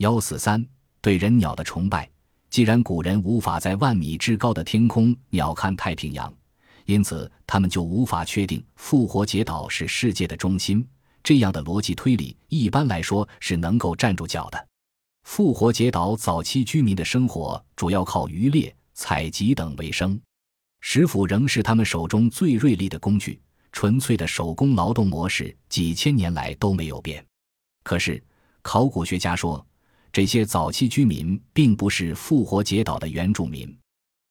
幺四三对人鸟的崇拜。既然古人无法在万米之高的天空鸟瞰太平洋，因此他们就无法确定复活节岛是世界的中心。这样的逻辑推理，一般来说是能够站住脚的。复活节岛早期居民的生活主要靠渔猎、采集等为生，石斧仍是他们手中最锐利的工具。纯粹的手工劳动模式几千年来都没有变。可是，考古学家说。这些早期居民并不是复活节岛的原住民，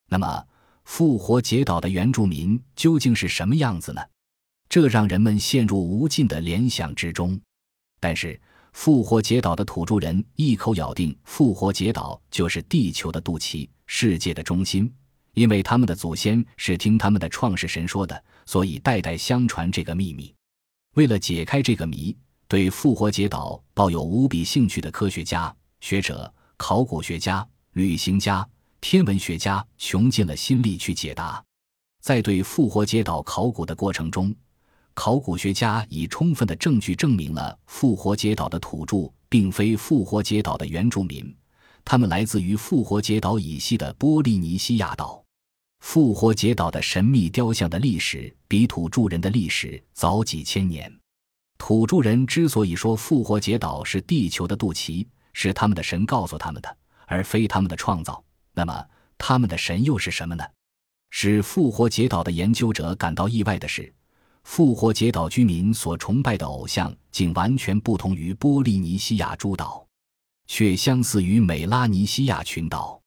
那么复活节岛的原住民究竟是什么样子呢？这让人们陷入无尽的联想之中。但是复活节岛的土著人一口咬定复活节岛就是地球的肚脐，世界的中心，因为他们的祖先是听他们的创世神说的，所以代代相传这个秘密。为了解开这个谜，对复活节岛抱有无比兴趣的科学家。学者、考古学家、旅行家、天文学家穷尽了心力去解答。在对复活节岛考古的过程中，考古学家以充分的证据证明了复活节岛的土著并非复活节岛的原住民，他们来自于复活节岛以西的波利尼西亚岛。复活节岛的神秘雕像的历史比土著人的历史早几千年。土著人之所以说复活节岛是地球的肚脐，是他们的神告诉他们的，而非他们的创造。那么，他们的神又是什么呢？使复活节岛的研究者感到意外的是，复活节岛居民所崇拜的偶像竟完全不同于波利尼西亚诸岛，却相似于美拉尼西亚群岛。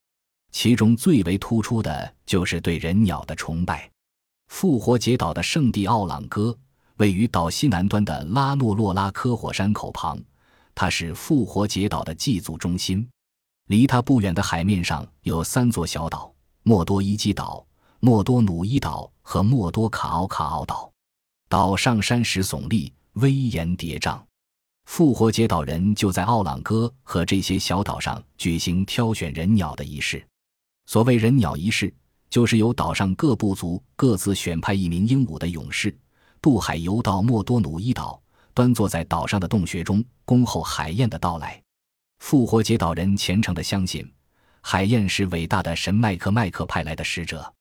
其中最为突出的就是对人鸟的崇拜。复活节岛的圣地奥朗戈位于岛西南端的拉诺洛拉科火山口旁。它是复活节岛的祭祖中心，离它不远的海面上有三座小岛：莫多伊基岛、莫多努伊岛和莫多卡奥卡奥岛。岛上山石耸立，威严叠嶂。复活节岛人就在奥朗哥和这些小岛上举行挑选人鸟的仪式。所谓人鸟仪式，就是由岛上各部族各自选派一名英武的勇士，渡海游到莫多努伊岛。端坐在岛上的洞穴中，恭候海燕的到来。复活节岛人虔诚地相信，海燕是伟大的神麦克麦克派来的使者。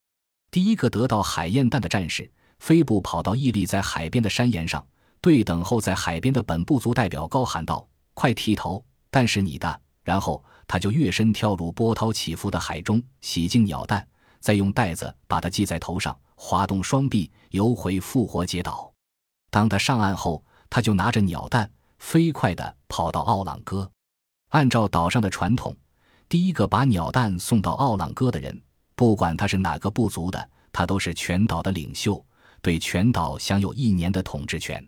第一个得到海燕蛋的战士，飞步跑到屹立在海边的山岩上，对等候在海边的本部族代表高喊道：“快剃头，蛋是你的！”然后他就跃身跳入波涛起伏的海中，洗净鸟蛋，再用带子把它系在头上，滑动双臂游回复活节岛。当他上岸后，他就拿着鸟蛋，飞快地跑到奥朗哥。按照岛上的传统，第一个把鸟蛋送到奥朗哥的人，不管他是哪个部族的，他都是全岛的领袖，对全岛享有一年的统治权。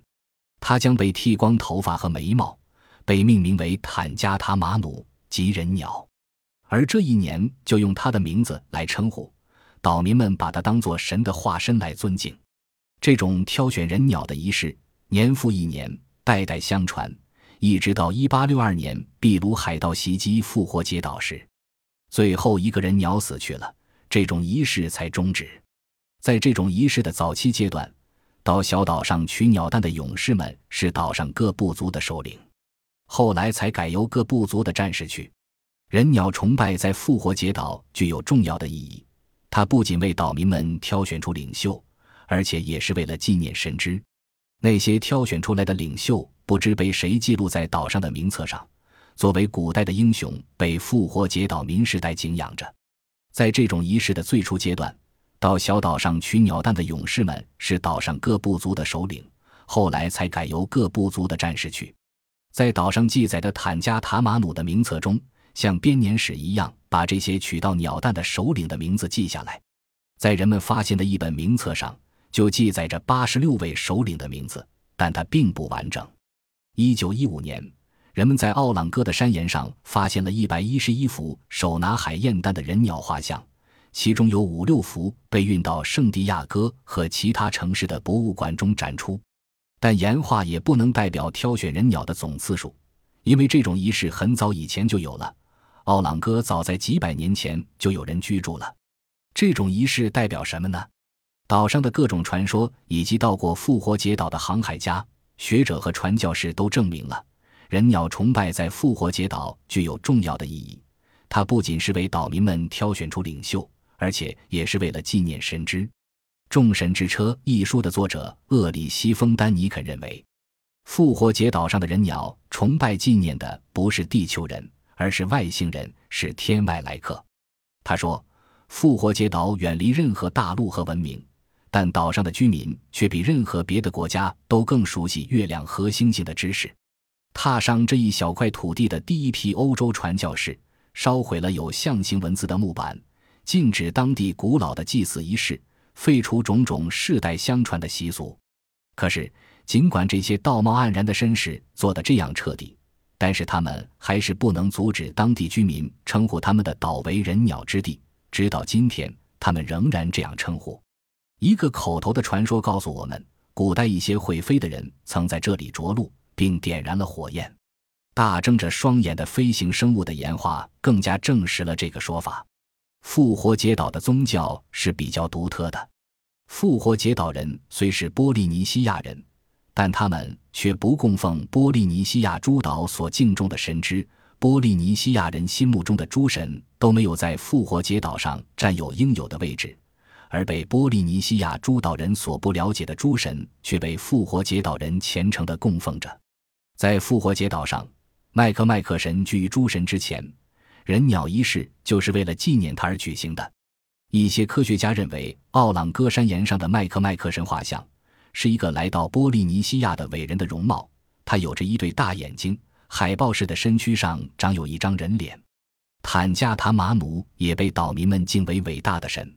他将被剃光头发和眉毛，被命名为坦加塔马努吉人鸟，而这一年就用他的名字来称呼。岛民们把他当作神的化身来尊敬。这种挑选人鸟的仪式。年复一年，代代相传，一直到一八六二年秘鲁海盗袭击复活节岛时，最后一个人鸟死去了，这种仪式才终止。在这种仪式的早期阶段，到小岛上取鸟蛋的勇士们是岛上各部族的首领，后来才改由各部族的战士去。人鸟崇拜在复活节岛具有重要的意义，它不仅为岛民们挑选出领袖，而且也是为了纪念神之。那些挑选出来的领袖不知被谁记录在岛上的名册上，作为古代的英雄被复活节岛民世代敬仰着。在这种仪式的最初阶段，到小岛上取鸟蛋的勇士们是岛上各部族的首领，后来才改由各部族的战士去。在岛上记载的坦加塔马努的名册中，像编年史一样把这些取到鸟蛋的首领的名字记下来。在人们发现的一本名册上。就记载着八十六位首领的名字，但它并不完整。一九一五年，人们在奥朗哥的山岩上发现了一百一十一幅手拿海燕蛋的人鸟画像，其中有五六幅被运到圣地亚哥和其他城市的博物馆中展出。但岩画也不能代表挑选人鸟的总次数，因为这种仪式很早以前就有了。奥朗哥早在几百年前就有人居住了。这种仪式代表什么呢？岛上的各种传说，以及到过复活节岛的航海家、学者和传教士都证明了，人鸟崇拜在复活节岛具有重要的意义。它不仅是为岛民们挑选出领袖，而且也是为了纪念神之。《众神之车》一书的作者厄里西·丰丹尼肯认为，复活节岛上的人鸟崇拜纪念的不是地球人，而是外星人，是天外来客。他说，复活节岛远离任何大陆和文明，但岛上的居民却比任何别的国家都更熟悉月亮和星星的知识。踏上这一小块土地的第一批欧洲传教士。烧毁了有象形文字的木板，禁止当地古老的祭祀仪式，废除种种世代相传的习俗。可是，尽管这些道貌岸然的绅士做得这样彻底，但是他们还是不能阻止当地居民称呼他们的岛为“人鸟之地”。直到今天，他们仍然这样称呼。一个口头的传说告诉我们，古代一些会飞的人曾在这里着陆，并点燃了火焰。大睁着双眼的飞行生物的岩画更加证实了这个说法。复活节岛的宗教是比较独特的。复活节岛人虽是波利尼西亚人，但他们却不供奉波利尼西亚诸岛所敬重的神之。波利尼西亚人心目中的诸神都没有在复活节岛上占有应有的位置，而被波利尼西亚诸岛人所不了解的诸神却被复活节岛人虔诚地供奉着。在复活节岛上。麦克麦克神居于诸神之前，人鸟仪式就是为了纪念他而举行的。一些科学家认为，奥朗戈山岩上的麦克麦克神画像是一个来到波利尼西亚的伟人的容貌。他有着一对大眼睛，海豹式的身躯上长有一张人脸。坦加塔马努也被岛民们敬为伟大的神，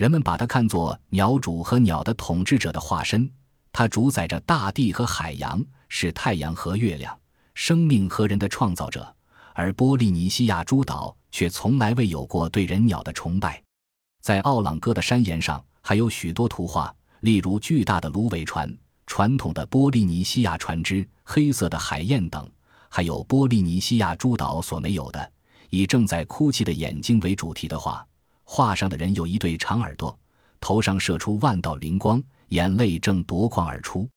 人们把它看作鸟主和鸟的统治者的化身。它主宰着大地和海洋，是太阳和月亮。生命和人的创造者，而波利尼西亚诸岛却从来未有过对人鸟的崇拜。在奥朗戈的山岩上，还有许多图画，例如巨大的芦苇船、传统的波利尼西亚船只、黑色的海燕等，还有波利尼西亚诸岛所没有的，以正在哭泣的眼睛为主题的画。画上的人有一对长耳朵，头上射出万道灵光，眼泪正夺眶而出。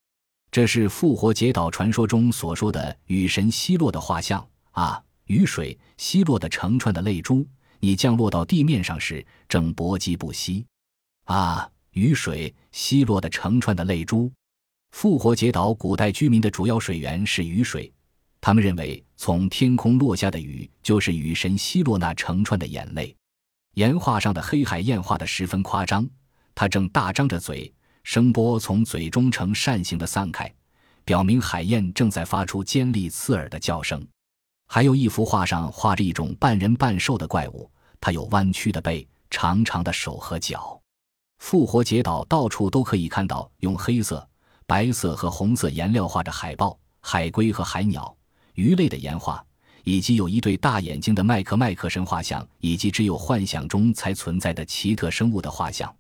这是复活节岛传说中所说的雨神希洛的画像啊！雨水希洛的成串的泪珠，你降落到地面上时正搏击不息啊！雨水希洛的成串的泪珠。复活节岛古代居民的主要水源是雨水，他们认为从天空落下的雨就是雨神希洛那成串的眼泪。岩画上的黑海燕画的十分夸张，它正大张着嘴。声波从嘴中呈扇形的散开，表明海燕正在发出尖利刺耳的叫声。还有一幅画上画着一种半人半兽的怪物，它有弯曲的背、长长的手和脚。复活节岛到处都可以看到用黑色、白色和红色颜料画着海豹、海龟和海鸟、鱼类的岩画，以及有一对大眼睛的麦克麦克神画像，以及只有幻想中才存在的奇特生物的画像。